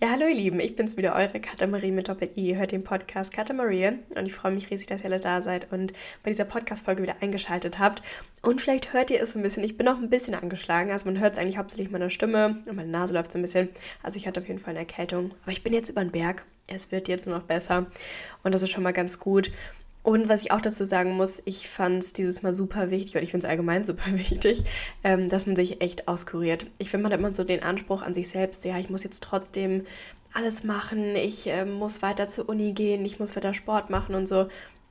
Ja, hallo ihr Lieben, ich bin's wieder, eure Katamarie mit Doppel-I. Hört den Podcast Katamarie und ich freue mich riesig, dass ihr alle da seid und bei dieser Podcast-Folge wieder eingeschaltet habt. Und vielleicht hört ihr es so ein bisschen, ich bin noch ein bisschen angeschlagen, also man hört es eigentlich hauptsächlich meiner Stimme und meine Nase läuft so ein bisschen. Also ich hatte auf jeden Fall eine Erkältung, aber ich bin jetzt über den Berg. Es wird jetzt noch besser und das ist schon mal ganz gut. Und was ich auch dazu sagen muss, ich fand es dieses Mal super wichtig, und ich finde es allgemein super wichtig, ähm, dass man sich echt auskuriert. Ich finde, man hat immer so den Anspruch an sich selbst, ja, ich muss jetzt trotzdem alles machen, ich äh, muss weiter zur Uni gehen, ich muss weiter Sport machen und so.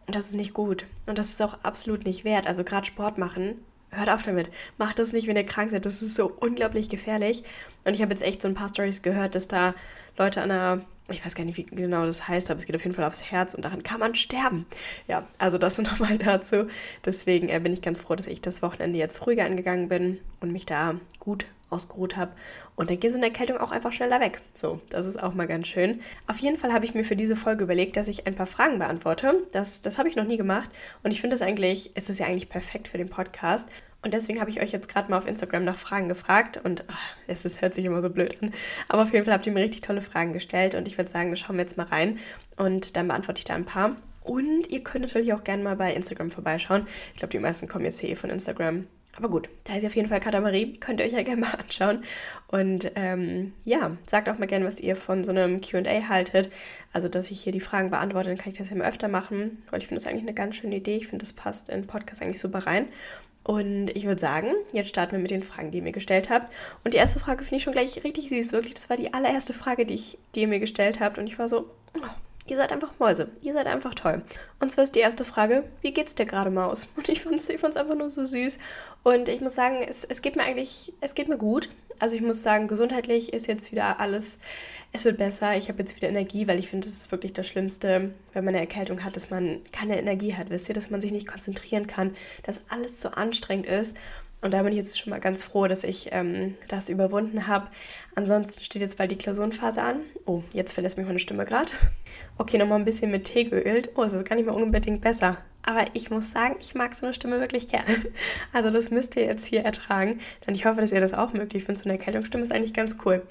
Und das ist nicht gut. Und das ist auch absolut nicht wert. Also gerade Sport machen, hört auf damit. Macht das nicht, wenn ihr krank seid. Das ist so unglaublich gefährlich. Und ich habe jetzt echt so ein paar Stories gehört, dass da Leute an einer ich weiß gar nicht, wie genau das heißt, aber es geht auf jeden Fall aufs Herz und daran kann man sterben. Ja, also das nochmal dazu. Deswegen äh, bin ich ganz froh, dass ich das Wochenende jetzt ruhiger angegangen bin und mich da gut ausgeruht habe. Und dann geht so eine Erkältung auch einfach schneller weg. So, das ist auch mal ganz schön. Auf jeden Fall habe ich mir für diese Folge überlegt, dass ich ein paar Fragen beantworte. Das, das habe ich noch nie gemacht. Und ich finde das eigentlich, es ist ja eigentlich perfekt für den Podcast. Und deswegen habe ich euch jetzt gerade mal auf Instagram nach Fragen gefragt und ach, es ist, hört sich immer so blöd an. Aber auf jeden Fall habt ihr mir richtig tolle Fragen gestellt und ich würde sagen, schauen wir jetzt mal rein und dann beantworte ich da ein paar. Und ihr könnt natürlich auch gerne mal bei Instagram vorbeischauen. Ich glaube, die meisten kommen jetzt hier eh von Instagram. Aber gut, da ist auf jeden Fall Katamarie. Könnt ihr euch ja gerne mal anschauen. Und ähm, ja, sagt auch mal gerne, was ihr von so einem QA haltet. Also, dass ich hier die Fragen beantworte, dann kann ich das ja mal öfter machen. Weil ich finde das eigentlich eine ganz schöne Idee. Ich finde, das passt in Podcast eigentlich super rein. Und ich würde sagen, jetzt starten wir mit den Fragen, die ihr mir gestellt habt. Und die erste Frage finde ich schon gleich richtig süß, wirklich. Das war die allererste Frage, die, ich, die ihr mir gestellt habt. Und ich war so, oh, ihr seid einfach Mäuse. Ihr seid einfach toll. Und zwar ist die erste Frage, wie geht's dir gerade, Maus? Und ich fand es ich einfach nur so süß. Und ich muss sagen, es, es geht mir eigentlich, es geht mir gut. Also ich muss sagen, gesundheitlich ist jetzt wieder alles es wird besser, ich habe jetzt wieder Energie, weil ich finde, das ist wirklich das Schlimmste, wenn man eine Erkältung hat, dass man keine Energie hat, wisst ihr, dass man sich nicht konzentrieren kann, dass alles zu anstrengend ist. Und da bin ich jetzt schon mal ganz froh, dass ich ähm, das überwunden habe. Ansonsten steht jetzt bald die Klausurenphase an. Oh, jetzt verlässt mich meine Stimme gerade. Okay, nochmal ein bisschen mit Tee geölt. Oh, es ist gar nicht mehr unbedingt besser. Aber ich muss sagen, ich mag so eine Stimme wirklich gerne. Also das müsst ihr jetzt hier ertragen. Denn ich hoffe, dass ihr das auch mögt. Ich finde so eine Erkältungsstimme ist eigentlich ganz cool.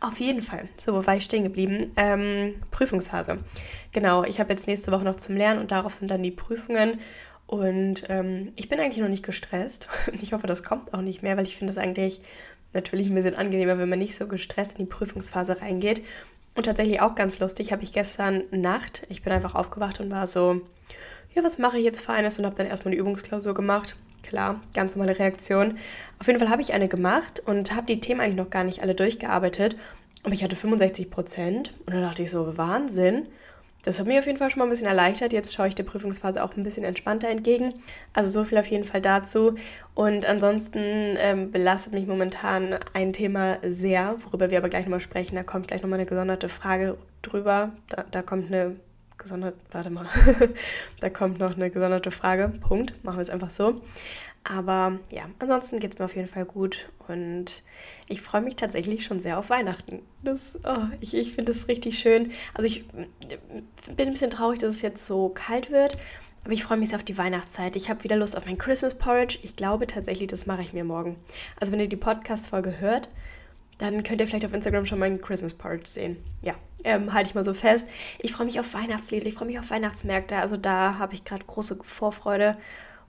Auf jeden Fall. So, wo war ich stehen geblieben? Ähm, Prüfungsphase. Genau, ich habe jetzt nächste Woche noch zum Lernen und darauf sind dann die Prüfungen. Und ähm, ich bin eigentlich noch nicht gestresst. Ich hoffe, das kommt auch nicht mehr, weil ich finde es eigentlich natürlich ein bisschen angenehmer, wenn man nicht so gestresst in die Prüfungsphase reingeht. Und tatsächlich auch ganz lustig, habe ich gestern Nacht, ich bin einfach aufgewacht und war so, ja, was mache ich jetzt Feines? Und habe dann erstmal eine Übungsklausur gemacht. Klar, ganz normale Reaktion. Auf jeden Fall habe ich eine gemacht und habe die Themen eigentlich noch gar nicht alle durchgearbeitet. Aber ich hatte 65 Prozent. Und dann dachte ich so, Wahnsinn. Das hat mich auf jeden Fall schon mal ein bisschen erleichtert. Jetzt schaue ich der Prüfungsphase auch ein bisschen entspannter entgegen. Also so viel auf jeden Fall dazu. Und ansonsten ähm, belastet mich momentan ein Thema sehr, worüber wir aber gleich nochmal sprechen. Da kommt gleich nochmal eine gesonderte Frage drüber. Da, da kommt eine gesondert, warte mal, da kommt noch eine gesonderte Frage. Punkt. Machen wir es einfach so. Aber ja, ansonsten geht es mir auf jeden Fall gut und ich freue mich tatsächlich schon sehr auf Weihnachten. Das, oh, ich ich finde es richtig schön. Also ich bin ein bisschen traurig, dass es jetzt so kalt wird, aber ich freue mich sehr auf die Weihnachtszeit. Ich habe wieder Lust auf mein Christmas Porridge. Ich glaube tatsächlich, das mache ich mir morgen. Also wenn ihr die Podcast-Folge hört, dann könnt ihr vielleicht auf Instagram schon meinen Christmas Porridge sehen. Ja, ähm, halte ich mal so fest. Ich freue mich auf Weihnachtslieder, ich freue mich auf Weihnachtsmärkte. Also da habe ich gerade große Vorfreude.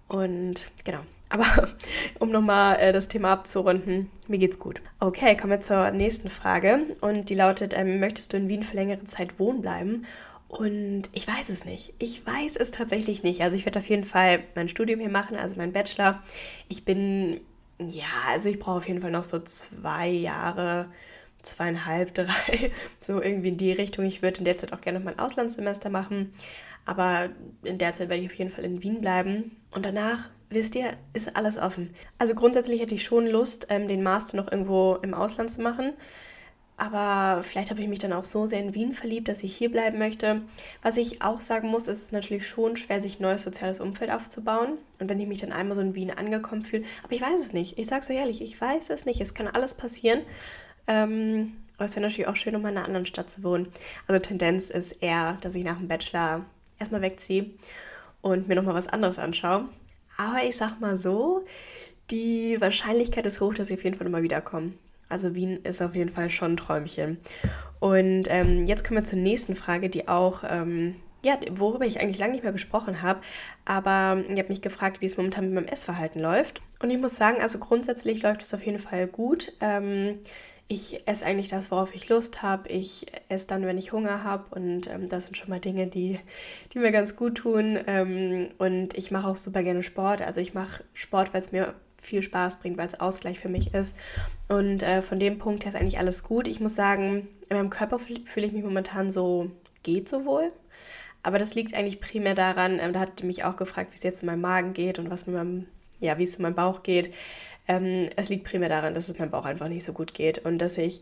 Und genau. Aber um nochmal äh, das Thema abzurunden, mir geht's gut. Okay, kommen wir zur nächsten Frage. Und die lautet: ähm, Möchtest du in Wien für längere Zeit wohnen bleiben? Und ich weiß es nicht. Ich weiß es tatsächlich nicht. Also ich werde auf jeden Fall mein Studium hier machen, also mein Bachelor. Ich bin ja, also ich brauche auf jeden Fall noch so zwei Jahre, zweieinhalb, drei, so irgendwie in die Richtung. Ich würde in der Zeit auch gerne noch mein Auslandssemester machen, aber in der Zeit werde ich auf jeden Fall in Wien bleiben. Und danach, wisst ihr, ist alles offen. Also grundsätzlich hätte ich schon Lust, ähm, den Master noch irgendwo im Ausland zu machen. Aber vielleicht habe ich mich dann auch so sehr in Wien verliebt, dass ich hier bleiben möchte. Was ich auch sagen muss, ist es natürlich schon schwer, sich ein neues soziales Umfeld aufzubauen. Und wenn ich mich dann einmal so in Wien angekommen fühle, aber ich weiß es nicht. Ich sage so ehrlich, ich weiß es nicht. Es kann alles passieren. Ähm, aber es ja natürlich auch schön, um in einer anderen Stadt zu wohnen. Also Tendenz ist eher, dass ich nach dem Bachelor erstmal wegziehe und mir nochmal was anderes anschaue. Aber ich sag mal so, die Wahrscheinlichkeit ist hoch, dass ich auf jeden Fall nochmal wiederkomme. Also Wien ist auf jeden Fall schon ein Träumchen. Und ähm, jetzt kommen wir zur nächsten Frage, die auch, ähm, ja, worüber ich eigentlich lange nicht mehr gesprochen habe. Aber ihr habt mich gefragt, wie es momentan mit meinem Essverhalten läuft. Und ich muss sagen, also grundsätzlich läuft es auf jeden Fall gut. Ähm, ich esse eigentlich das, worauf ich Lust habe. Ich esse dann, wenn ich Hunger habe. Und ähm, das sind schon mal Dinge, die, die mir ganz gut tun. Ähm, und ich mache auch super gerne Sport. Also ich mache Sport, weil es mir viel Spaß bringt, weil es Ausgleich für mich ist. Und äh, von dem Punkt her ist eigentlich alles gut. Ich muss sagen, in meinem Körper fühle ich mich momentan so, geht so wohl. Aber das liegt eigentlich primär daran, ähm, da hat mich auch gefragt, wie es jetzt in meinem Magen geht und was mit meinem, ja, wie es in meinem Bauch geht. Ähm, es liegt primär daran, dass es meinem Bauch einfach nicht so gut geht und dass ich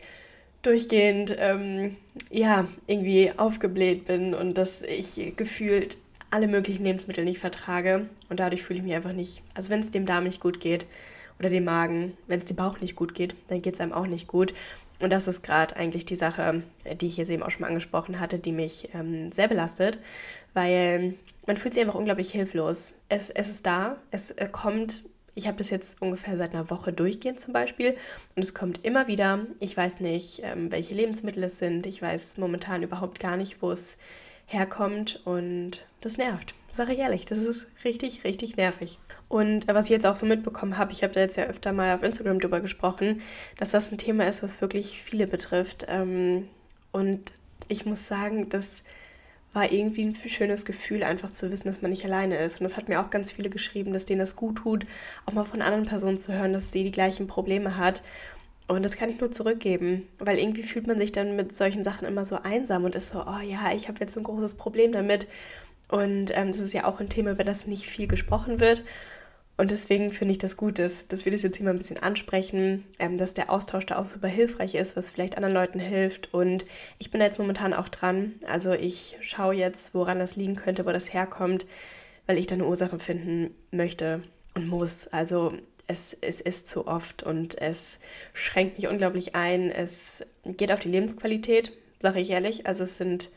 durchgehend, ähm, ja, irgendwie aufgebläht bin und dass ich gefühlt alle möglichen Lebensmittel nicht vertrage und dadurch fühle ich mich einfach nicht, also wenn es dem Darm nicht gut geht oder dem Magen, wenn es dem Bauch nicht gut geht, dann geht es einem auch nicht gut. Und das ist gerade eigentlich die Sache, die ich jetzt eben auch schon mal angesprochen hatte, die mich ähm, sehr belastet, weil man fühlt sich einfach unglaublich hilflos. Es, es ist da, es äh, kommt, ich habe das jetzt ungefähr seit einer Woche durchgehend zum Beispiel und es kommt immer wieder. Ich weiß nicht, ähm, welche Lebensmittel es sind. Ich weiß momentan überhaupt gar nicht, wo es herkommt und das nervt. Sage ich ehrlich, das ist richtig, richtig nervig. Und äh, was ich jetzt auch so mitbekommen habe, ich habe da jetzt ja öfter mal auf Instagram drüber gesprochen, dass das ein Thema ist, was wirklich viele betrifft. Ähm, und ich muss sagen, das war irgendwie ein schönes Gefühl, einfach zu wissen, dass man nicht alleine ist. Und das hat mir auch ganz viele geschrieben, dass denen das gut tut, auch mal von anderen Personen zu hören, dass sie die gleichen Probleme hat. Und das kann ich nur zurückgeben, weil irgendwie fühlt man sich dann mit solchen Sachen immer so einsam und ist so, oh ja, ich habe jetzt ein großes Problem damit. Und ähm, das ist ja auch ein Thema, über das nicht viel gesprochen wird. Und deswegen finde ich das gut, dass, dass wir das jetzt hier mal ein bisschen ansprechen, ähm, dass der Austausch da auch super hilfreich ist, was vielleicht anderen Leuten hilft. Und ich bin da jetzt momentan auch dran. Also ich schaue jetzt, woran das liegen könnte, wo das herkommt, weil ich da eine Ursache finden möchte und muss. Also es, es ist zu oft und es schränkt mich unglaublich ein. Es geht auf die Lebensqualität, sage ich ehrlich. Also es sind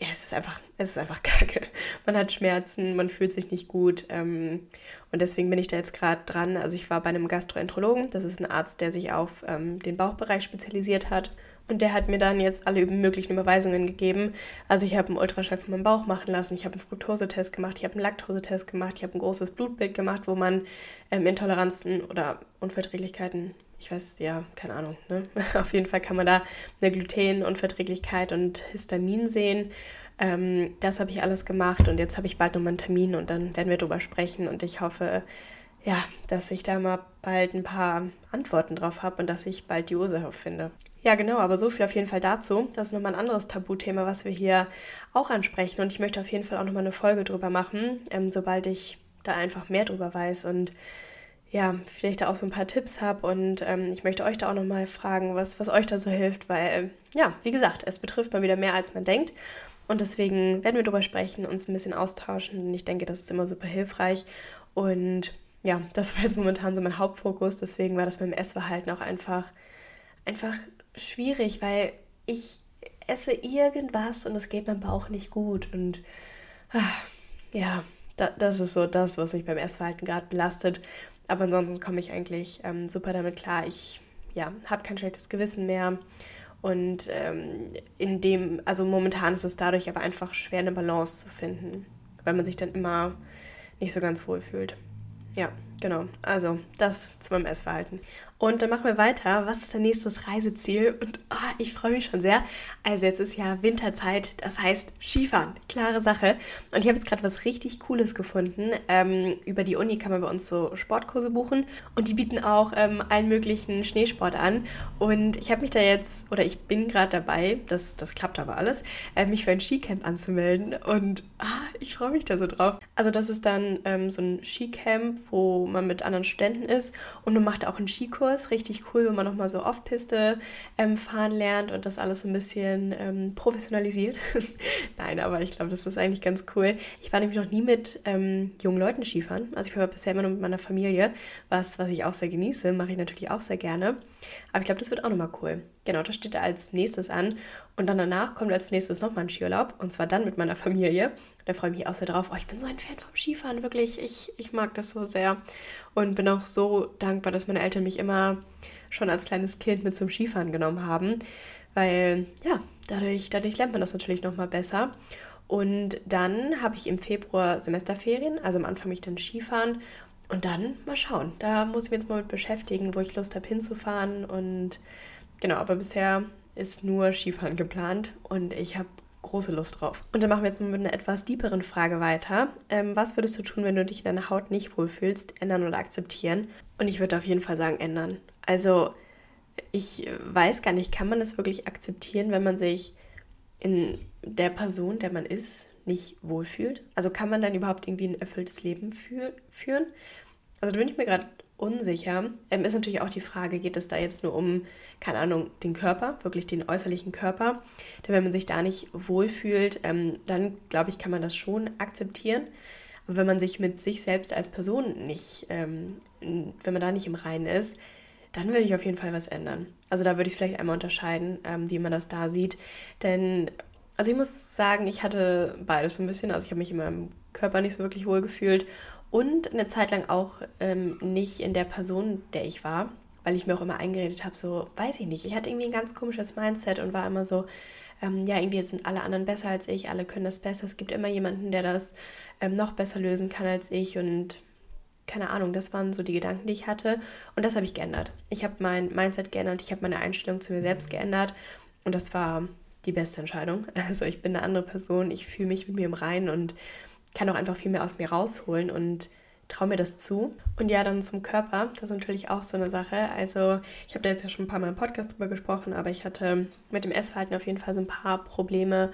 ja, es ist einfach, es ist einfach kacke. Man hat Schmerzen, man fühlt sich nicht gut. Ähm, und deswegen bin ich da jetzt gerade dran. Also ich war bei einem Gastroenterologen, das ist ein Arzt, der sich auf ähm, den Bauchbereich spezialisiert hat. Und der hat mir dann jetzt alle möglichen Überweisungen gegeben. Also ich habe einen Ultraschall von meinem Bauch machen lassen, ich habe einen Fructosetest gemacht, ich habe einen Laktosetest gemacht, ich habe ein großes Blutbild gemacht, wo man ähm, Intoleranzen oder Unverträglichkeiten ich weiß, ja, keine Ahnung. Ne? Auf jeden Fall kann man da eine Glutenunverträglichkeit und Histamin sehen. Ähm, das habe ich alles gemacht und jetzt habe ich bald nochmal einen Termin und dann werden wir darüber sprechen und ich hoffe, ja, dass ich da mal bald ein paar Antworten drauf habe und dass ich bald die Ursache finde. Ja, genau, aber so viel auf jeden Fall dazu. Das ist nochmal ein anderes Tabuthema, was wir hier auch ansprechen und ich möchte auf jeden Fall auch nochmal eine Folge drüber machen, ähm, sobald ich da einfach mehr drüber weiß und ja, vielleicht da auch so ein paar Tipps habe und ähm, ich möchte euch da auch nochmal fragen, was, was euch da so hilft, weil, ja, wie gesagt, es betrifft mal wieder mehr, als man denkt. Und deswegen werden wir darüber sprechen, uns ein bisschen austauschen. Ich denke, das ist immer super hilfreich. Und ja, das war jetzt momentan so mein Hauptfokus. Deswegen war das mit dem Essverhalten auch einfach, einfach schwierig, weil ich esse irgendwas und es geht meinem Bauch nicht gut. Und ach, ja, da, das ist so das, was mich beim Essverhalten gerade belastet. Aber ansonsten komme ich eigentlich ähm, super damit klar. Ich ja, habe kein schlechtes Gewissen mehr. Und ähm, in dem, also momentan ist es dadurch aber einfach schwer, eine Balance zu finden, weil man sich dann immer nicht so ganz wohl fühlt. Ja, genau. Also das zu meinem Essverhalten. Und dann machen wir weiter. Was ist dein nächstes Reiseziel? Und oh, ich freue mich schon sehr. Also jetzt ist ja Winterzeit, das heißt Skifahren. Klare Sache. Und ich habe jetzt gerade was richtig Cooles gefunden. Ähm, über die Uni kann man bei uns so Sportkurse buchen. Und die bieten auch ähm, allen möglichen Schneesport an. Und ich habe mich da jetzt, oder ich bin gerade dabei, das, das klappt aber alles, äh, mich für ein Skicamp anzumelden. Und ah, ich freue mich da so drauf. Also das ist dann ähm, so ein Skicamp, wo man mit anderen Studenten ist. Und man macht auch einen Skikurs Kurs. Richtig cool, wenn man nochmal so Off-Piste ähm, fahren lernt und das alles so ein bisschen ähm, professionalisiert. Nein, aber ich glaube, das ist eigentlich ganz cool. Ich war nämlich noch nie mit ähm, jungen Leuten Skifahren. Also ich war bisher immer nur mit meiner Familie, was, was ich auch sehr genieße, mache ich natürlich auch sehr gerne. Aber ich glaube, das wird auch nochmal cool. Genau, das steht da als nächstes an. Und dann danach kommt als nächstes nochmal ein Skiurlaub. Und zwar dann mit meiner Familie. Da freue ich mich auch sehr drauf. Oh, ich bin so ein Fan vom Skifahren, wirklich. Ich, ich mag das so sehr. Und bin auch so dankbar, dass meine Eltern mich immer schon als kleines Kind mit zum Skifahren genommen haben. weil ja, dadurch, dadurch lernt man das natürlich nochmal besser. Und dann habe ich im Februar Semesterferien, also am Anfang mich dann Skifahren und dann mal schauen. Da muss ich mich jetzt mal mit beschäftigen, wo ich Lust habe hinzufahren und genau, aber bisher ist nur Skifahren geplant und ich habe große Lust drauf. Und dann machen wir jetzt mit einer etwas tieferen Frage weiter. Ähm, was würdest du tun, wenn du dich in deiner Haut nicht wohlfühlst? Ändern oder akzeptieren? Und ich würde auf jeden Fall sagen, ändern. Also, ich weiß gar nicht, kann man das wirklich akzeptieren, wenn man sich in der Person, der man ist, nicht wohlfühlt? Also kann man dann überhaupt irgendwie ein erfülltes Leben führen? Also da bin ich mir gerade unsicher. Ähm, ist natürlich auch die Frage, geht es da jetzt nur um, keine Ahnung, den Körper, wirklich den äußerlichen Körper? Denn wenn man sich da nicht wohlfühlt, ähm, dann glaube ich, kann man das schon akzeptieren. Aber wenn man sich mit sich selbst als Person nicht, ähm, wenn man da nicht im Reinen ist, dann würde ich auf jeden Fall was ändern. Also da würde ich es vielleicht einmal unterscheiden, ähm, wie man das da sieht. Denn, also ich muss sagen, ich hatte beides so ein bisschen. Also ich habe mich in meinem Körper nicht so wirklich wohl gefühlt und eine Zeit lang auch ähm, nicht in der Person, der ich war, weil ich mir auch immer eingeredet habe, so, weiß ich nicht, ich hatte irgendwie ein ganz komisches Mindset und war immer so, ähm, ja, irgendwie sind alle anderen besser als ich, alle können das besser, es gibt immer jemanden, der das ähm, noch besser lösen kann als ich und keine Ahnung, das waren so die Gedanken, die ich hatte und das habe ich geändert. Ich habe mein Mindset geändert, ich habe meine Einstellung zu mir selbst geändert und das war die beste Entscheidung. Also ich bin eine andere Person, ich fühle mich mit mir im Reinen und kann auch einfach viel mehr aus mir rausholen und traue mir das zu. Und ja, dann zum Körper, das ist natürlich auch so eine Sache. Also ich habe da jetzt ja schon ein paar Mal im Podcast drüber gesprochen, aber ich hatte mit dem Essverhalten auf jeden Fall so ein paar Probleme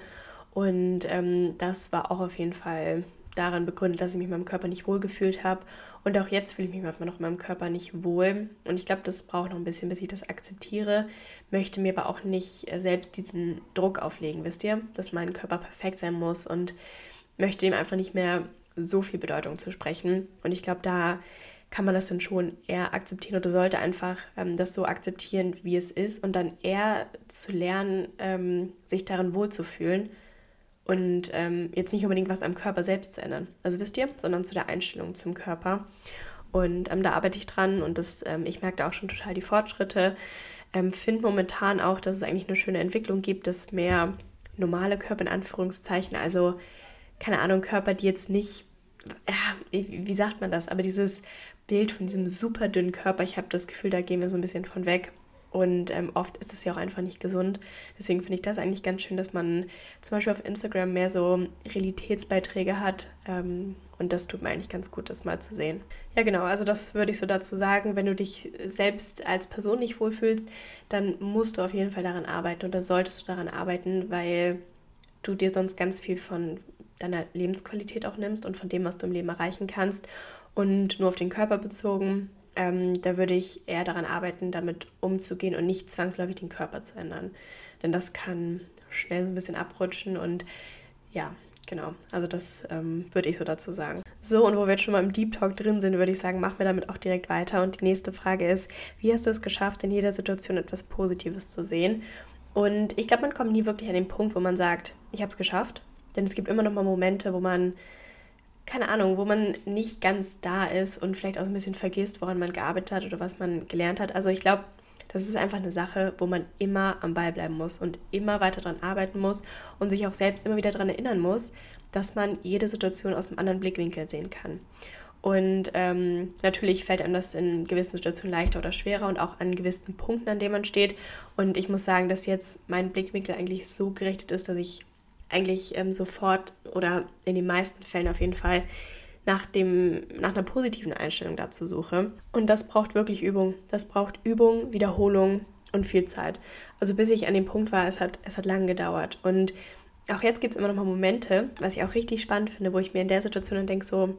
und ähm, das war auch auf jeden Fall daran begründet, dass ich mich in meinem Körper nicht wohl gefühlt habe. Und auch jetzt fühle ich mich manchmal noch in meinem Körper nicht wohl. Und ich glaube, das braucht noch ein bisschen, bis ich das akzeptiere. Möchte mir aber auch nicht selbst diesen Druck auflegen, wisst ihr, dass mein Körper perfekt sein muss und möchte ihm einfach nicht mehr so viel Bedeutung zu sprechen. Und ich glaube, da kann man das dann schon eher akzeptieren oder sollte einfach ähm, das so akzeptieren, wie es ist und dann eher zu lernen, ähm, sich darin wohlzufühlen und ähm, jetzt nicht unbedingt was am Körper selbst zu ändern. Also wisst ihr, sondern zu der Einstellung zum Körper. Und ähm, da arbeite ich dran und das, ähm, ich merke da auch schon total die Fortschritte. Ähm, Finde momentan auch, dass es eigentlich eine schöne Entwicklung gibt, dass mehr normale Körper in Anführungszeichen, also keine Ahnung, Körper, die jetzt nicht, ja, wie sagt man das, aber dieses Bild von diesem super dünnen Körper, ich habe das Gefühl, da gehen wir so ein bisschen von weg. Und ähm, oft ist es ja auch einfach nicht gesund. Deswegen finde ich das eigentlich ganz schön, dass man zum Beispiel auf Instagram mehr so Realitätsbeiträge hat. Ähm, und das tut mir eigentlich ganz gut, das mal zu sehen. Ja, genau. Also das würde ich so dazu sagen. Wenn du dich selbst als Person nicht wohlfühlst, dann musst du auf jeden Fall daran arbeiten oder solltest du daran arbeiten, weil du dir sonst ganz viel von deiner Lebensqualität auch nimmst und von dem, was du im Leben erreichen kannst. Und nur auf den Körper bezogen, ähm, da würde ich eher daran arbeiten, damit umzugehen und nicht zwangsläufig den Körper zu ändern. Denn das kann schnell so ein bisschen abrutschen und ja, genau. Also das ähm, würde ich so dazu sagen. So, und wo wir jetzt schon mal im Deep Talk drin sind, würde ich sagen, machen wir damit auch direkt weiter. Und die nächste Frage ist, wie hast du es geschafft, in jeder Situation etwas Positives zu sehen? Und ich glaube, man kommt nie wirklich an den Punkt, wo man sagt, ich habe es geschafft, denn es gibt immer noch mal Momente, wo man, keine Ahnung, wo man nicht ganz da ist und vielleicht auch so ein bisschen vergisst, woran man gearbeitet hat oder was man gelernt hat. Also ich glaube, das ist einfach eine Sache, wo man immer am Ball bleiben muss und immer weiter daran arbeiten muss und sich auch selbst immer wieder daran erinnern muss, dass man jede Situation aus einem anderen Blickwinkel sehen kann. Und ähm, natürlich fällt einem das in gewissen Situationen leichter oder schwerer und auch an gewissen Punkten, an denen man steht. Und ich muss sagen, dass jetzt mein Blickwinkel eigentlich so gerichtet ist, dass ich eigentlich ähm, sofort oder in den meisten Fällen auf jeden Fall nach, dem, nach einer positiven Einstellung dazu suche. Und das braucht wirklich Übung. Das braucht Übung, Wiederholung und viel Zeit. Also bis ich an dem Punkt war, es hat, es hat lange gedauert. Und auch jetzt gibt es immer noch mal Momente, was ich auch richtig spannend finde, wo ich mir in der Situation dann denke, so,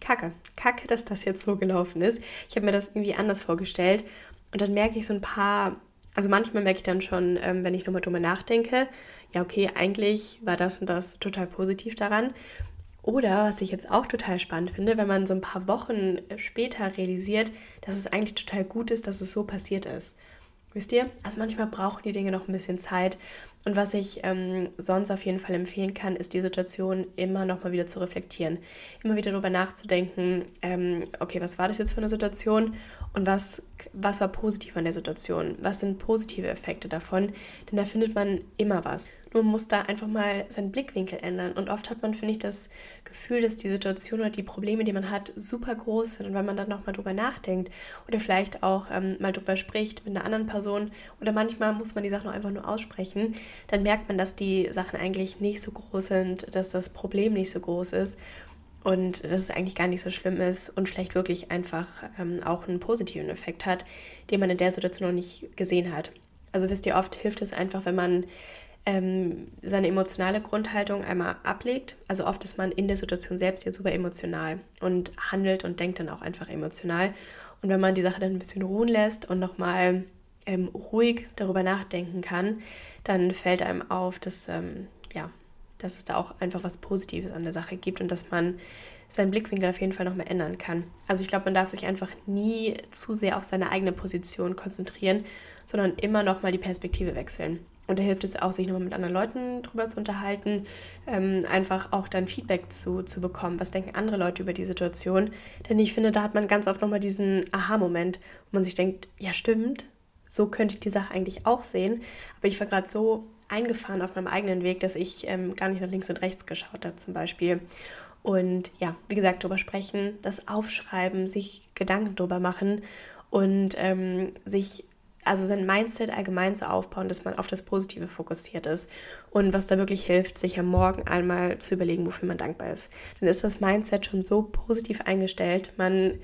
kacke, kacke, dass das jetzt so gelaufen ist. Ich habe mir das irgendwie anders vorgestellt. Und dann merke ich so ein paar, also manchmal merke ich dann schon, ähm, wenn ich nochmal drüber nachdenke, ja, okay, eigentlich war das und das total positiv daran. Oder was ich jetzt auch total spannend finde, wenn man so ein paar Wochen später realisiert, dass es eigentlich total gut ist, dass es so passiert ist. Wisst ihr? Also manchmal brauchen die Dinge noch ein bisschen Zeit Und was ich ähm, sonst auf jeden Fall empfehlen kann, ist die Situation immer nochmal wieder zu reflektieren. Immer wieder darüber nachzudenken, ähm, okay, was war das jetzt für eine Situation und was, was war positiv an der Situation? Was sind positive Effekte davon? Denn da findet man immer was. Nur muss da einfach mal seinen Blickwinkel ändern. Und oft hat man, finde ich, das Gefühl, dass die Situation oder die Probleme, die man hat, super groß sind. Und wenn man dann nochmal drüber nachdenkt oder vielleicht auch ähm, mal drüber spricht mit einer anderen Person oder manchmal muss man die Sachen auch einfach nur aussprechen, dann merkt man, dass die Sachen eigentlich nicht so groß sind, dass das Problem nicht so groß ist und dass es eigentlich gar nicht so schlimm ist und vielleicht wirklich einfach ähm, auch einen positiven Effekt hat, den man in der Situation noch nicht gesehen hat. Also wisst ihr, oft hilft es einfach, wenn man ähm, seine emotionale Grundhaltung einmal ablegt. Also oft ist man in der Situation selbst ja super emotional und handelt und denkt dann auch einfach emotional. Und wenn man die Sache dann ein bisschen ruhen lässt und nochmal ähm, ruhig darüber nachdenken kann, dann fällt einem auf, dass, ähm, ja, dass es da auch einfach was Positives an der Sache gibt und dass man seinen Blickwinkel auf jeden Fall nochmal ändern kann. Also ich glaube, man darf sich einfach nie zu sehr auf seine eigene Position konzentrieren, sondern immer nochmal die Perspektive wechseln. Und da hilft es auch, sich nochmal mit anderen Leuten drüber zu unterhalten, ähm, einfach auch dann Feedback zu, zu bekommen. Was denken andere Leute über die Situation? Denn ich finde, da hat man ganz oft nochmal diesen Aha-Moment, wo man sich denkt, ja stimmt, so könnte ich die Sache eigentlich auch sehen. Aber ich war gerade so eingefahren auf meinem eigenen Weg, dass ich ähm, gar nicht nach links und rechts geschaut habe zum Beispiel. Und ja, wie gesagt, darüber sprechen, das Aufschreiben, sich Gedanken darüber machen und ähm, sich also sein Mindset allgemein zu aufbauen, dass man auf das Positive fokussiert ist. Und was da wirklich hilft, sich am Morgen einmal zu überlegen, wofür man dankbar ist. Dann ist das Mindset schon so positiv eingestellt. Man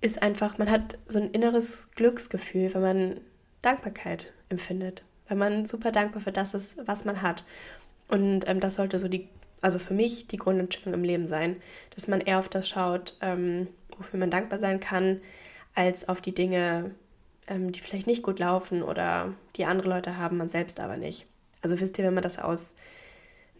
ist einfach, man hat so ein inneres Glücksgefühl, wenn man Dankbarkeit empfindet. Wenn man super dankbar für das ist, was man hat. Und ähm, das sollte so die, also für mich die Grundentscheidung im Leben sein, dass man eher auf das schaut, ähm, wofür man dankbar sein kann, als auf die Dinge, ähm, die vielleicht nicht gut laufen oder die andere Leute haben, man selbst aber nicht. Also wisst ihr, wenn man das aus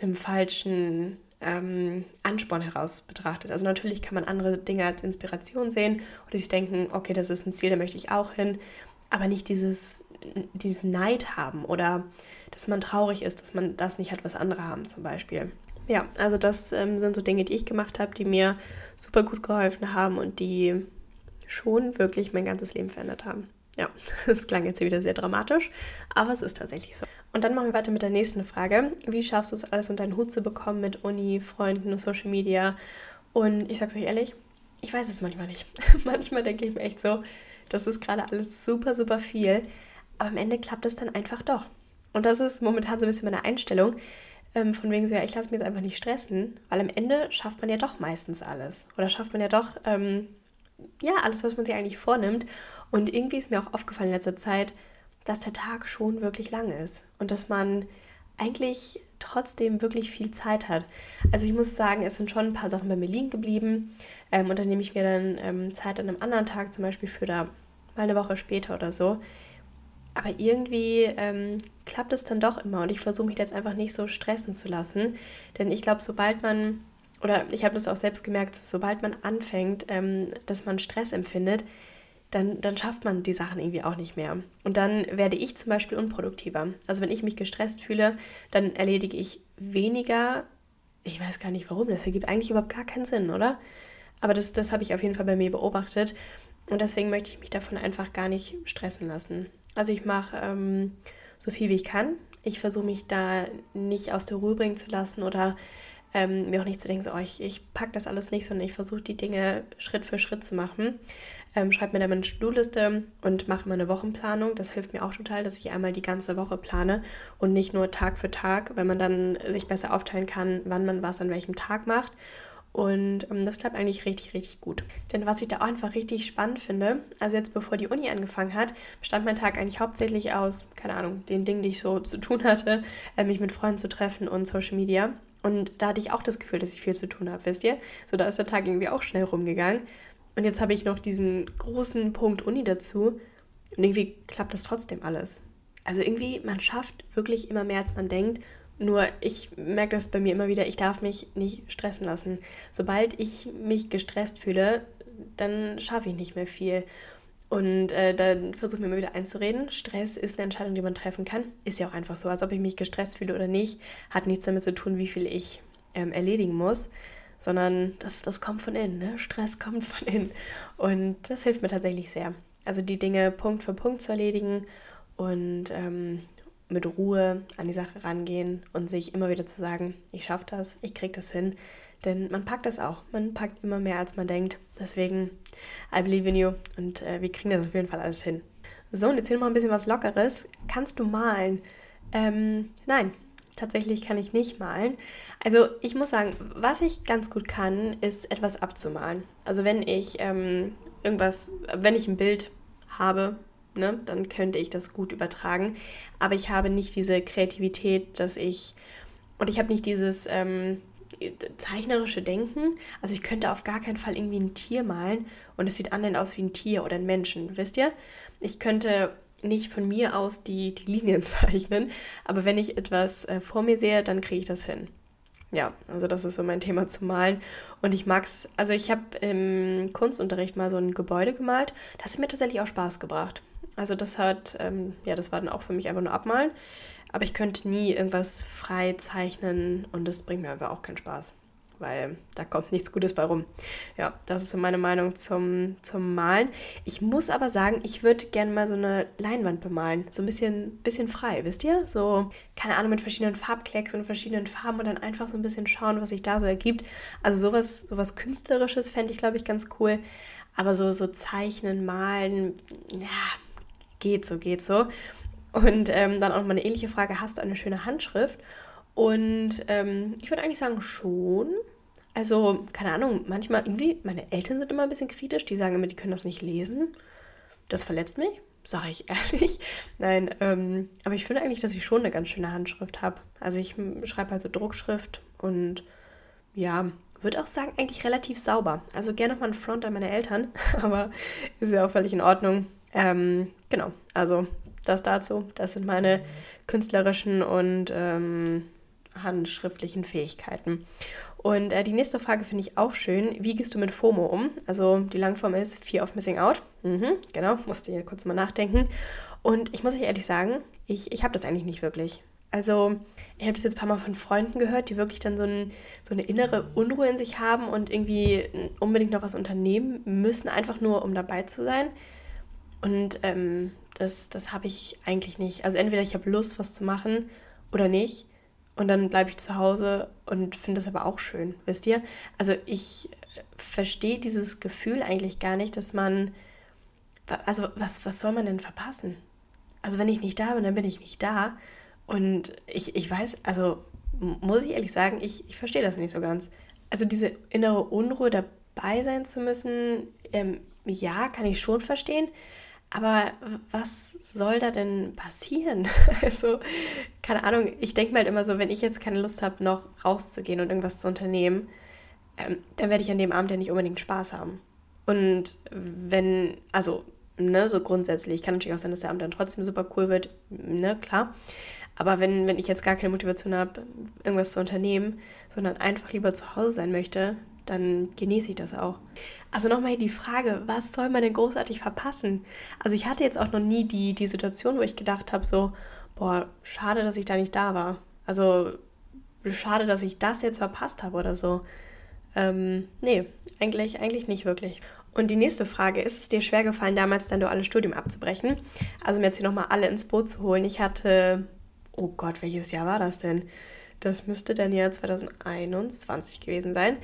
einem falschen ähm, Ansporn heraus betrachtet. Also natürlich kann man andere Dinge als Inspiration sehen oder sich denken, okay, das ist ein Ziel, da möchte ich auch hin, aber nicht dieses, diesen Neid haben oder dass man traurig ist, dass man das nicht hat, was andere haben zum Beispiel. Ja, also das ähm, sind so Dinge, die ich gemacht habe, die mir super gut geholfen haben und die schon wirklich mein ganzes Leben verändert haben. Ja, das klang jetzt hier wieder sehr dramatisch, aber es ist tatsächlich so. Und dann machen wir weiter mit der nächsten Frage. Wie schaffst du es alles unter deinen Hut zu bekommen mit Uni, Freunden und Social Media? Und ich sag's euch ehrlich, ich weiß es manchmal nicht. manchmal denke ich mir echt so, das ist gerade alles super, super viel. Aber am Ende klappt es dann einfach doch. Und das ist momentan so ein bisschen meine Einstellung. Ähm, von wegen so, ja, ich lasse mich jetzt einfach nicht stressen, weil am Ende schafft man ja doch meistens alles. Oder schafft man ja doch, ähm, ja, alles, was man sich eigentlich vornimmt. Und irgendwie ist mir auch aufgefallen in letzter Zeit, dass der Tag schon wirklich lang ist und dass man eigentlich trotzdem wirklich viel Zeit hat. Also ich muss sagen, es sind schon ein paar Sachen bei mir liegen geblieben ähm, und dann nehme ich mir dann ähm, Zeit an einem anderen Tag, zum Beispiel für da mal eine Woche später oder so. Aber irgendwie ähm, klappt es dann doch immer und ich versuche mich jetzt einfach nicht so stressen zu lassen, denn ich glaube, sobald man, oder ich habe das auch selbst gemerkt, sobald man anfängt, ähm, dass man Stress empfindet, dann, dann schafft man die Sachen irgendwie auch nicht mehr. Und dann werde ich zum Beispiel unproduktiver. Also wenn ich mich gestresst fühle, dann erledige ich weniger. Ich weiß gar nicht warum, das ergibt eigentlich überhaupt gar keinen Sinn, oder? Aber das, das habe ich auf jeden Fall bei mir beobachtet. Und deswegen möchte ich mich davon einfach gar nicht stressen lassen. Also ich mache ähm, so viel wie ich kann. Ich versuche mich da nicht aus der Ruhe bringen zu lassen oder ähm, mir auch nicht zu denken, so, oh, ich, ich packe das alles nicht, sondern ich versuche die Dinge Schritt für Schritt zu machen ähm, schreibe mir dann meine To-Do-Liste und mache meine Wochenplanung. Das hilft mir auch total, dass ich einmal die ganze Woche plane und nicht nur Tag für Tag, weil man dann sich besser aufteilen kann, wann man was an welchem Tag macht. Und ähm, das klappt eigentlich richtig, richtig gut. Denn was ich da auch einfach richtig spannend finde, also jetzt bevor die Uni angefangen hat, bestand mein Tag eigentlich hauptsächlich aus, keine Ahnung, den Dingen, die ich so zu tun hatte, äh, mich mit Freunden zu treffen und Social Media. Und da hatte ich auch das Gefühl, dass ich viel zu tun habe, wisst ihr? So, da ist der Tag irgendwie auch schnell rumgegangen. Und jetzt habe ich noch diesen großen Punkt Uni dazu. Und irgendwie klappt das trotzdem alles. Also irgendwie, man schafft wirklich immer mehr, als man denkt. Nur ich merke das bei mir immer wieder, ich darf mich nicht stressen lassen. Sobald ich mich gestresst fühle, dann schaffe ich nicht mehr viel. Und äh, dann versuche mir immer wieder einzureden. Stress ist eine Entscheidung, die man treffen kann. Ist ja auch einfach so, als ob ich mich gestresst fühle oder nicht. Hat nichts damit zu tun, wie viel ich ähm, erledigen muss, sondern das, das kommt von innen. Ne? Stress kommt von innen. Und das hilft mir tatsächlich sehr. Also die Dinge Punkt für Punkt zu erledigen und ähm, mit Ruhe an die Sache rangehen und sich immer wieder zu sagen, ich schaffe das, ich kriege das hin. Denn man packt das auch. Man packt immer mehr, als man denkt. Deswegen, I believe in you. Und äh, wir kriegen das auf jeden Fall alles hin. So, und jetzt hier noch ein bisschen was Lockeres. Kannst du malen? Ähm, nein, tatsächlich kann ich nicht malen. Also ich muss sagen, was ich ganz gut kann, ist etwas abzumalen. Also wenn ich ähm, irgendwas, wenn ich ein Bild habe, ne, dann könnte ich das gut übertragen. Aber ich habe nicht diese Kreativität, dass ich, und ich habe nicht dieses, ähm, zeichnerische Denken. Also ich könnte auf gar keinen Fall irgendwie ein Tier malen und es sieht annähernd aus wie ein Tier oder ein Menschen, wisst ihr? Ich könnte nicht von mir aus die, die Linien zeichnen, aber wenn ich etwas äh, vor mir sehe, dann kriege ich das hin. Ja, also das ist so mein Thema zu malen. Und ich mag es, also ich habe im Kunstunterricht mal so ein Gebäude gemalt. Das hat mir tatsächlich auch Spaß gebracht. Also das hat, ähm, ja, das war dann auch für mich einfach nur abmalen. Aber ich könnte nie irgendwas frei zeichnen und das bringt mir einfach auch keinen Spaß, weil da kommt nichts Gutes bei rum. Ja, das ist meine Meinung zum, zum Malen. Ich muss aber sagen, ich würde gerne mal so eine Leinwand bemalen. So ein bisschen, bisschen frei, wisst ihr? So, keine Ahnung, mit verschiedenen Farbklecks und verschiedenen Farben und dann einfach so ein bisschen schauen, was sich da so ergibt. Also sowas, sowas Künstlerisches fände ich, glaube ich, ganz cool. Aber so, so zeichnen, malen, ja, geht so, geht so. Und ähm, dann auch mal eine ähnliche Frage, hast du eine schöne Handschrift? Und ähm, ich würde eigentlich sagen, schon. Also, keine Ahnung, manchmal irgendwie, meine Eltern sind immer ein bisschen kritisch, die sagen immer, die können das nicht lesen. Das verletzt mich, sage ich ehrlich. Nein, ähm, aber ich finde eigentlich, dass ich schon eine ganz schöne Handschrift habe. Also ich schreibe also Druckschrift und ja, würde auch sagen, eigentlich relativ sauber. Also gerne nochmal ein Front an meine Eltern, aber ist ja auch völlig in Ordnung. Ähm, genau, also das dazu. Das sind meine künstlerischen und ähm, handschriftlichen Fähigkeiten. Und äh, die nächste Frage finde ich auch schön. Wie gehst du mit FOMO um? Also die Langform ist Fear of Missing Out. Mhm, genau, musste hier kurz mal nachdenken. Und ich muss euch ehrlich sagen, ich, ich habe das eigentlich nicht wirklich. Also ich habe das jetzt ein paar Mal von Freunden gehört, die wirklich dann so, ein, so eine innere Unruhe in sich haben und irgendwie unbedingt noch was unternehmen müssen, einfach nur um dabei zu sein. Und ähm, das, das habe ich eigentlich nicht. Also entweder ich habe Lust, was zu machen oder nicht. Und dann bleibe ich zu Hause und finde das aber auch schön, wisst ihr? Also ich verstehe dieses Gefühl eigentlich gar nicht, dass man. Also was, was soll man denn verpassen? Also wenn ich nicht da bin, dann bin ich nicht da. Und ich, ich weiß, also muss ich ehrlich sagen, ich, ich verstehe das nicht so ganz. Also diese innere Unruhe dabei sein zu müssen, ähm, ja, kann ich schon verstehen. Aber was soll da denn passieren? Also, keine Ahnung, ich denke mir halt immer so, wenn ich jetzt keine Lust habe, noch rauszugehen und irgendwas zu unternehmen, ähm, dann werde ich an dem Abend ja nicht unbedingt Spaß haben. Und wenn, also, ne, so grundsätzlich, kann natürlich auch sein, dass der Abend dann trotzdem super cool wird, ne, klar. Aber wenn, wenn ich jetzt gar keine Motivation habe, irgendwas zu unternehmen, sondern einfach lieber zu Hause sein möchte, dann genieße ich das auch. Also nochmal die Frage, was soll man denn großartig verpassen? Also ich hatte jetzt auch noch nie die, die Situation, wo ich gedacht habe, so, boah, schade, dass ich da nicht da war. Also schade, dass ich das jetzt verpasst habe oder so. Ähm, nee, eigentlich, eigentlich nicht wirklich. Und die nächste Frage, ist es dir schwer gefallen, damals dein duales Studium abzubrechen? Also mir jetzt hier nochmal alle ins Boot zu holen. Ich hatte, oh Gott, welches Jahr war das denn? Das müsste dann ja 2021 gewesen sein.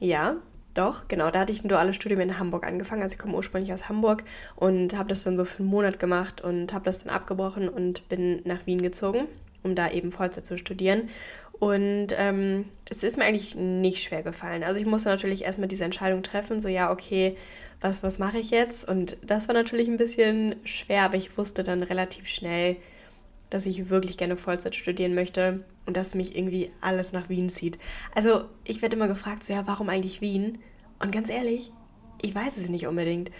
Ja, doch, genau. Da hatte ich ein duales Studium in Hamburg angefangen. Also ich komme ursprünglich aus Hamburg und habe das dann so für einen Monat gemacht und habe das dann abgebrochen und bin nach Wien gezogen, um da eben Vollzeit zu studieren. Und ähm, es ist mir eigentlich nicht schwer gefallen. Also ich musste natürlich erstmal diese Entscheidung treffen, so ja, okay, was, was mache ich jetzt? Und das war natürlich ein bisschen schwer, aber ich wusste dann relativ schnell, dass ich wirklich gerne Vollzeit studieren möchte und dass mich irgendwie alles nach Wien zieht. Also ich werde immer gefragt, so ja, warum eigentlich Wien? Und ganz ehrlich, ich weiß es nicht unbedingt.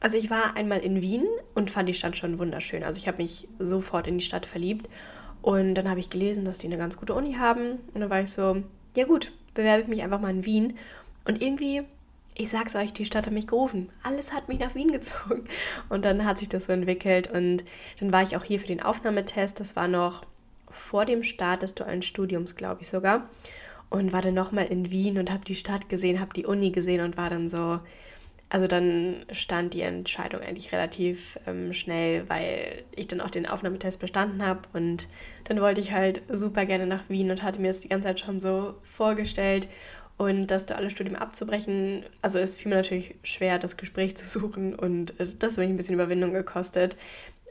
Also ich war einmal in Wien und fand die Stadt schon wunderschön. Also ich habe mich sofort in die Stadt verliebt. Und dann habe ich gelesen, dass die eine ganz gute Uni haben. Und dann war ich so, ja gut, bewerbe ich mich einfach mal in Wien. Und irgendwie ich sag's euch, die Stadt hat mich gerufen. Alles hat mich nach Wien gezogen. Und dann hat sich das so entwickelt. Und dann war ich auch hier für den Aufnahmetest. Das war noch vor dem Start des dualen Studiums, glaube ich sogar. Und war dann nochmal in Wien und habe die Stadt gesehen, habe die Uni gesehen und war dann so. Also dann stand die Entscheidung eigentlich relativ ähm, schnell, weil ich dann auch den Aufnahmetest bestanden habe. Und dann wollte ich halt super gerne nach Wien und hatte mir das die ganze Zeit schon so vorgestellt und das duale Studium abzubrechen, also es fiel mir natürlich schwer, das Gespräch zu suchen und äh, das hat mich ein bisschen Überwindung gekostet.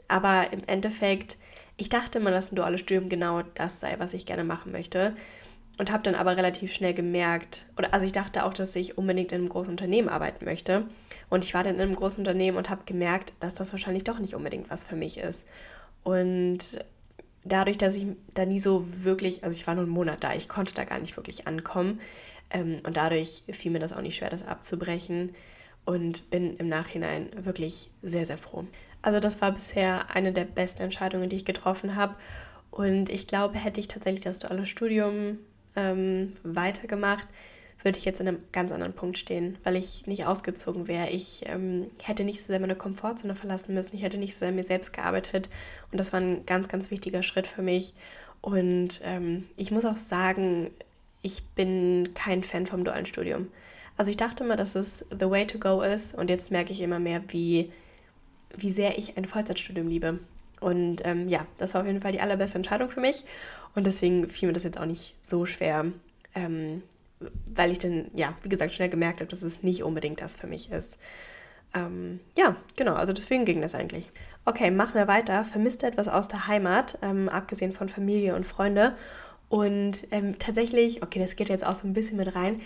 Aber im Endeffekt, ich dachte immer, dass ein duales Studium genau das sei, was ich gerne machen möchte. Und habe dann aber relativ schnell gemerkt, oder also ich dachte auch, dass ich unbedingt in einem großen Unternehmen arbeiten möchte. Und ich war dann in einem großen Unternehmen und habe gemerkt, dass das wahrscheinlich doch nicht unbedingt was für mich ist. Und dadurch, dass ich da nie so wirklich, also ich war nur einen Monat da, ich konnte da gar nicht wirklich ankommen, und dadurch fiel mir das auch nicht schwer, das abzubrechen und bin im Nachhinein wirklich sehr, sehr froh. Also das war bisher eine der besten Entscheidungen, die ich getroffen habe. Und ich glaube, hätte ich tatsächlich das duale Studium ähm, weitergemacht, würde ich jetzt in einem ganz anderen Punkt stehen, weil ich nicht ausgezogen wäre. Ich ähm, hätte nicht so sehr meine Komfortzone verlassen müssen. Ich hätte nicht so sehr mir selbst gearbeitet. Und das war ein ganz, ganz wichtiger Schritt für mich. Und ähm, ich muss auch sagen, ich bin kein Fan vom dualen Studium. Also ich dachte immer, dass es the way to go ist und jetzt merke ich immer mehr, wie, wie sehr ich ein Vollzeitstudium liebe. Und ähm, ja, das war auf jeden Fall die allerbeste Entscheidung für mich und deswegen fiel mir das jetzt auch nicht so schwer, ähm, weil ich dann, ja, wie gesagt, schnell gemerkt habe, dass es nicht unbedingt das für mich ist. Ähm, ja, genau, also deswegen ging das eigentlich. Okay, machen wir weiter. Vermisst etwas aus der Heimat, ähm, abgesehen von Familie und Freunde? Und ähm, tatsächlich, okay, das geht jetzt auch so ein bisschen mit rein,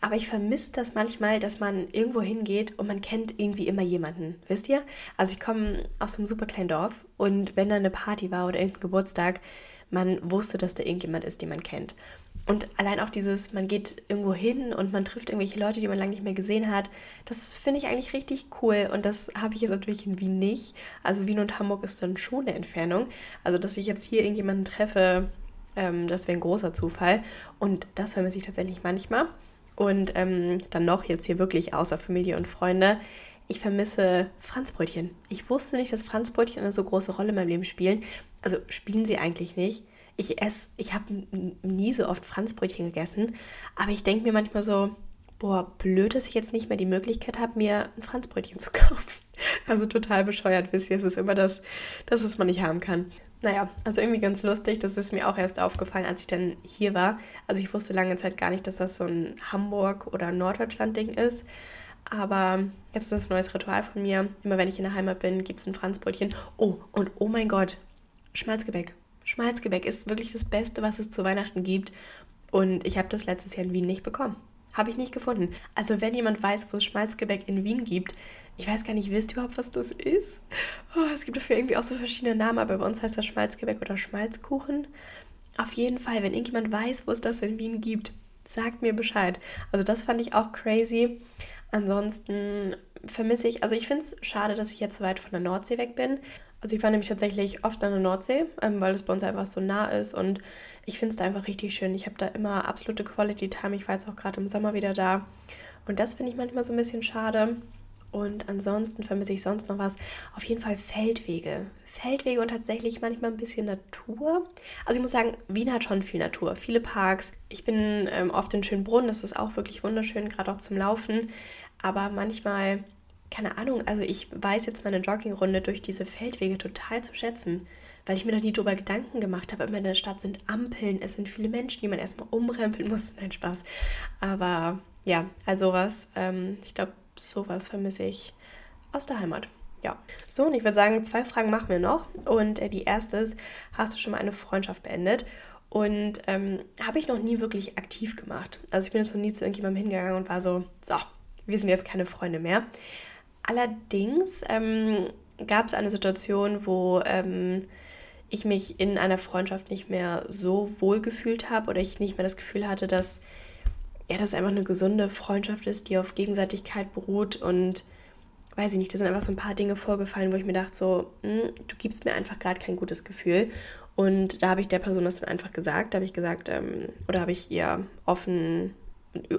aber ich vermisse das manchmal, dass man irgendwo hingeht und man kennt irgendwie immer jemanden. Wisst ihr? Also ich komme aus einem super kleinen Dorf und wenn da eine Party war oder irgendein Geburtstag, man wusste, dass da irgendjemand ist, den man kennt. Und allein auch dieses, man geht irgendwo hin und man trifft irgendwelche Leute, die man lange nicht mehr gesehen hat, das finde ich eigentlich richtig cool. Und das habe ich jetzt natürlich in Wien nicht. Also Wien und Hamburg ist dann schon eine Entfernung. Also, dass ich jetzt hier irgendjemanden treffe, ähm, das wäre ein großer Zufall. Und das vermisse ich tatsächlich manchmal. Und ähm, dann noch jetzt hier wirklich außer Familie und Freunde. Ich vermisse Franzbrötchen. Ich wusste nicht, dass Franzbrötchen eine so große Rolle in meinem Leben spielen. Also spielen sie eigentlich nicht. Ich esse, ich habe nie so oft Franzbrötchen gegessen, aber ich denke mir manchmal so, boah, blöd, dass ich jetzt nicht mehr die Möglichkeit habe, mir ein Franzbrötchen zu kaufen. Also total bescheuert, wisst ihr, es ist immer das, das, was man nicht haben kann. Naja, also irgendwie ganz lustig. Das ist mir auch erst aufgefallen, als ich dann hier war. Also ich wusste lange Zeit gar nicht, dass das so ein Hamburg- oder Norddeutschland-Ding ist. Aber jetzt ist das ein neues Ritual von mir. Immer wenn ich in der Heimat bin, gibt es ein Franzbrötchen. Oh, und oh mein Gott, Schmalzgebäck. Schmalzgebäck ist wirklich das Beste, was es zu Weihnachten gibt. Und ich habe das letztes Jahr in Wien nicht bekommen. Habe ich nicht gefunden. Also wenn jemand weiß, wo es Schmalzgebäck in Wien gibt, ich weiß gar nicht, wisst ihr überhaupt, was das ist? Oh, es gibt dafür irgendwie auch so verschiedene Namen, aber bei uns heißt das Schmalzgebäck oder Schmalzkuchen. Auf jeden Fall, wenn irgendjemand weiß, wo es das in Wien gibt, sagt mir Bescheid. Also das fand ich auch crazy. Ansonsten vermisse ich, also ich finde es schade, dass ich jetzt so weit von der Nordsee weg bin. Also ich war nämlich tatsächlich oft an der Nordsee, ähm, weil es bei uns einfach so nah ist und ich finde es da einfach richtig schön. Ich habe da immer absolute Quality Time. Ich war jetzt auch gerade im Sommer wieder da und das finde ich manchmal so ein bisschen schade. Und ansonsten vermisse ich sonst noch was. Auf jeden Fall Feldwege. Feldwege und tatsächlich manchmal ein bisschen Natur. Also ich muss sagen, Wien hat schon viel Natur, viele Parks. Ich bin ähm, oft in Schönbrunn, das ist auch wirklich wunderschön, gerade auch zum Laufen. Aber manchmal, keine Ahnung, also ich weiß jetzt meine Joggingrunde durch diese Feldwege total zu schätzen weil ich mir da nie drüber Gedanken gemacht habe. Immer in der Stadt sind Ampeln, es sind viele Menschen, die man erstmal umrempeln muss. Nein, Spaß. Aber ja, also was. Ähm, ich glaube, sowas vermisse ich aus der Heimat. Ja. So, und ich würde sagen, zwei Fragen machen wir noch. Und äh, die erste ist, hast du schon mal eine Freundschaft beendet? Und ähm, habe ich noch nie wirklich aktiv gemacht. Also ich bin jetzt noch nie zu irgendjemandem hingegangen und war so, so, wir sind jetzt keine Freunde mehr. Allerdings ähm, gab es eine Situation, wo ähm, ich mich in einer Freundschaft nicht mehr so wohl gefühlt habe oder ich nicht mehr das Gefühl hatte, dass ja, das einfach eine gesunde Freundschaft ist, die auf Gegenseitigkeit beruht und weiß ich nicht, da sind einfach so ein paar Dinge vorgefallen, wo ich mir dachte, so, hm, du gibst mir einfach gerade kein gutes Gefühl. Und da habe ich der Person das dann einfach gesagt, da habe ich gesagt, ähm, oder habe ich ihr offen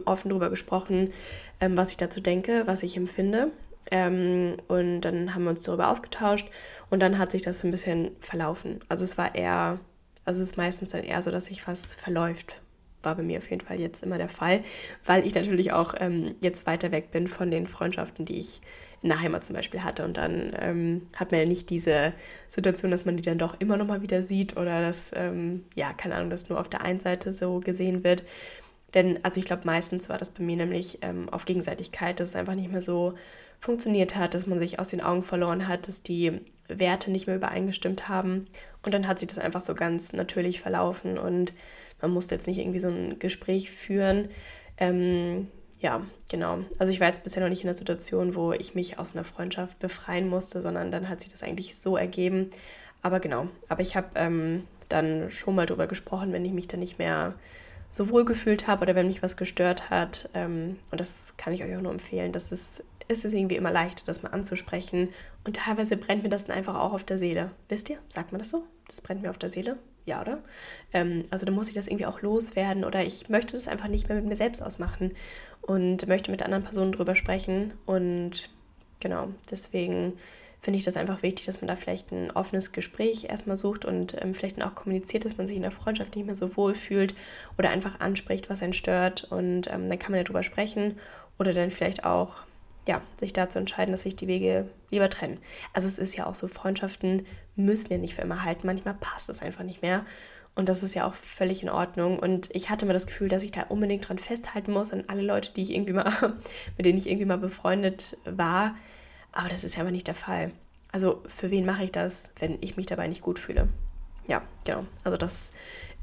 offen darüber gesprochen, ähm, was ich dazu denke, was ich empfinde. Ähm, und dann haben wir uns darüber ausgetauscht und dann hat sich das so ein bisschen verlaufen. Also es war eher, also es ist meistens dann eher so, dass sich was verläuft. War bei mir auf jeden Fall jetzt immer der Fall, weil ich natürlich auch ähm, jetzt weiter weg bin von den Freundschaften, die ich in der Heimat zum Beispiel hatte. Und dann ähm, hat man ja nicht diese Situation, dass man die dann doch immer noch mal wieder sieht oder dass, ähm, ja, keine Ahnung, das nur auf der einen Seite so gesehen wird. Denn, also ich glaube, meistens war das bei mir nämlich ähm, auf Gegenseitigkeit, dass es einfach nicht mehr so funktioniert hat, dass man sich aus den Augen verloren hat, dass die Werte nicht mehr übereingestimmt haben. Und dann hat sich das einfach so ganz natürlich verlaufen und man musste jetzt nicht irgendwie so ein Gespräch führen. Ähm, ja, genau. Also ich war jetzt bisher noch nicht in der Situation, wo ich mich aus einer Freundschaft befreien musste, sondern dann hat sich das eigentlich so ergeben. Aber genau, aber ich habe ähm, dann schon mal drüber gesprochen, wenn ich mich dann nicht mehr so wohl gefühlt habe oder wenn mich was gestört hat. Ähm, und das kann ich euch auch nur empfehlen. Das ist, ist es irgendwie immer leichter, das mal anzusprechen. Und teilweise brennt mir das dann einfach auch auf der Seele. Wisst ihr? Sagt man das so? Das brennt mir auf der Seele? Ja, oder? Ähm, also dann muss ich das irgendwie auch loswerden oder ich möchte das einfach nicht mehr mit mir selbst ausmachen und möchte mit anderen Personen drüber sprechen. Und genau, deswegen finde ich das einfach wichtig, dass man da vielleicht ein offenes Gespräch erstmal sucht und ähm, vielleicht auch kommuniziert, dass man sich in der Freundschaft nicht mehr so wohl fühlt oder einfach anspricht, was einen stört. Und ähm, dann kann man ja drüber sprechen oder dann vielleicht auch ja, sich dazu entscheiden, dass sich die Wege lieber trennen. Also es ist ja auch so, Freundschaften müssen ja nicht für immer halten. Manchmal passt es einfach nicht mehr. Und das ist ja auch völlig in Ordnung. Und ich hatte immer das Gefühl, dass ich da unbedingt dran festhalten muss an alle Leute, die ich irgendwie mal, mit denen ich irgendwie mal befreundet war. Aber das ist ja aber nicht der Fall. Also für wen mache ich das, wenn ich mich dabei nicht gut fühle? Ja, genau. Also das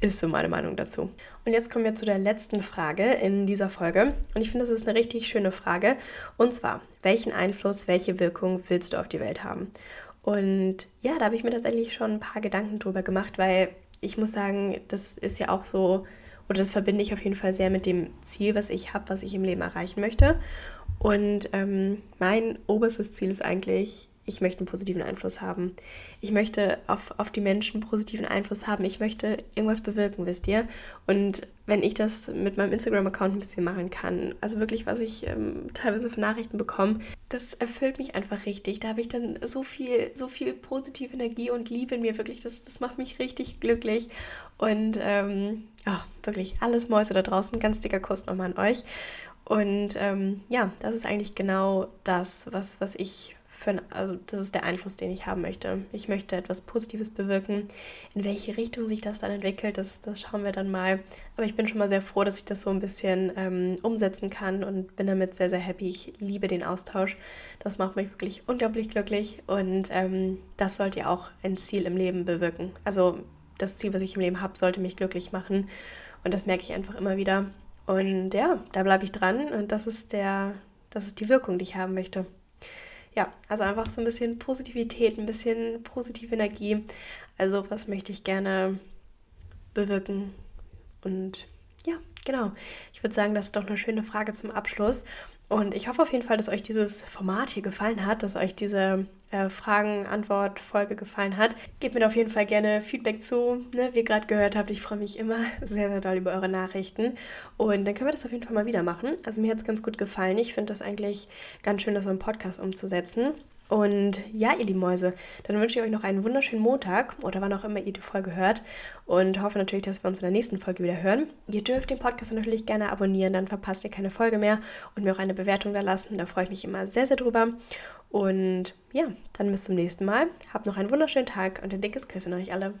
ist so meine Meinung dazu. Und jetzt kommen wir zu der letzten Frage in dieser Folge. Und ich finde, das ist eine richtig schöne Frage. Und zwar, welchen Einfluss, welche Wirkung willst du auf die Welt haben? Und ja, da habe ich mir tatsächlich schon ein paar Gedanken drüber gemacht, weil ich muss sagen, das ist ja auch so, oder das verbinde ich auf jeden Fall sehr mit dem Ziel, was ich habe, was ich im Leben erreichen möchte. Und ähm, mein oberstes Ziel ist eigentlich, ich möchte einen positiven Einfluss haben. Ich möchte auf, auf die Menschen positiven Einfluss haben. Ich möchte irgendwas bewirken, wisst ihr? Und wenn ich das mit meinem Instagram-Account ein bisschen machen kann, also wirklich, was ich ähm, teilweise für Nachrichten bekomme, das erfüllt mich einfach richtig. Da habe ich dann so viel, so viel positive Energie und Liebe in mir, wirklich. Das, das macht mich richtig glücklich. Und ähm, oh, wirklich, alles Mäuse da draußen, ganz dicker Kuss nochmal an euch. Und ähm, ja, das ist eigentlich genau das, was, was ich für, also das ist der Einfluss, den ich haben möchte. Ich möchte etwas Positives bewirken. In welche Richtung sich das dann entwickelt, das, das schauen wir dann mal. Aber ich bin schon mal sehr froh, dass ich das so ein bisschen ähm, umsetzen kann und bin damit sehr, sehr happy. Ich liebe den Austausch. Das macht mich wirklich unglaublich glücklich und ähm, das sollte ja auch ein Ziel im Leben bewirken. Also das Ziel, was ich im Leben habe, sollte mich glücklich machen und das merke ich einfach immer wieder. Und ja, da bleibe ich dran und das ist der, das ist die Wirkung, die ich haben möchte ja, also einfach so ein bisschen Positivität, ein bisschen positive Energie. Also was möchte ich gerne bewirken? Und ja, genau. Ich würde sagen, das ist doch eine schöne Frage zum Abschluss. Und ich hoffe auf jeden Fall, dass euch dieses Format hier gefallen hat, dass euch diese äh, Fragen-Antwort-Folge gefallen hat. Gebt mir auf jeden Fall gerne Feedback zu, ne, wie ihr gerade gehört habt. Ich freue mich immer sehr, sehr doll über eure Nachrichten. Und dann können wir das auf jeden Fall mal wieder machen. Also mir hat es ganz gut gefallen. Ich finde das eigentlich ganz schön, das so im Podcast umzusetzen. Und ja, ihr lieben Mäuse, dann wünsche ich euch noch einen wunderschönen Montag oder wann auch immer ihr die Folge hört und hoffe natürlich, dass wir uns in der nächsten Folge wieder hören. Ihr dürft den Podcast natürlich gerne abonnieren, dann verpasst ihr keine Folge mehr und mir auch eine Bewertung da lassen. Da freue ich mich immer sehr, sehr drüber. Und ja, dann bis zum nächsten Mal. Habt noch einen wunderschönen Tag und ein dickes Küsschen an euch alle.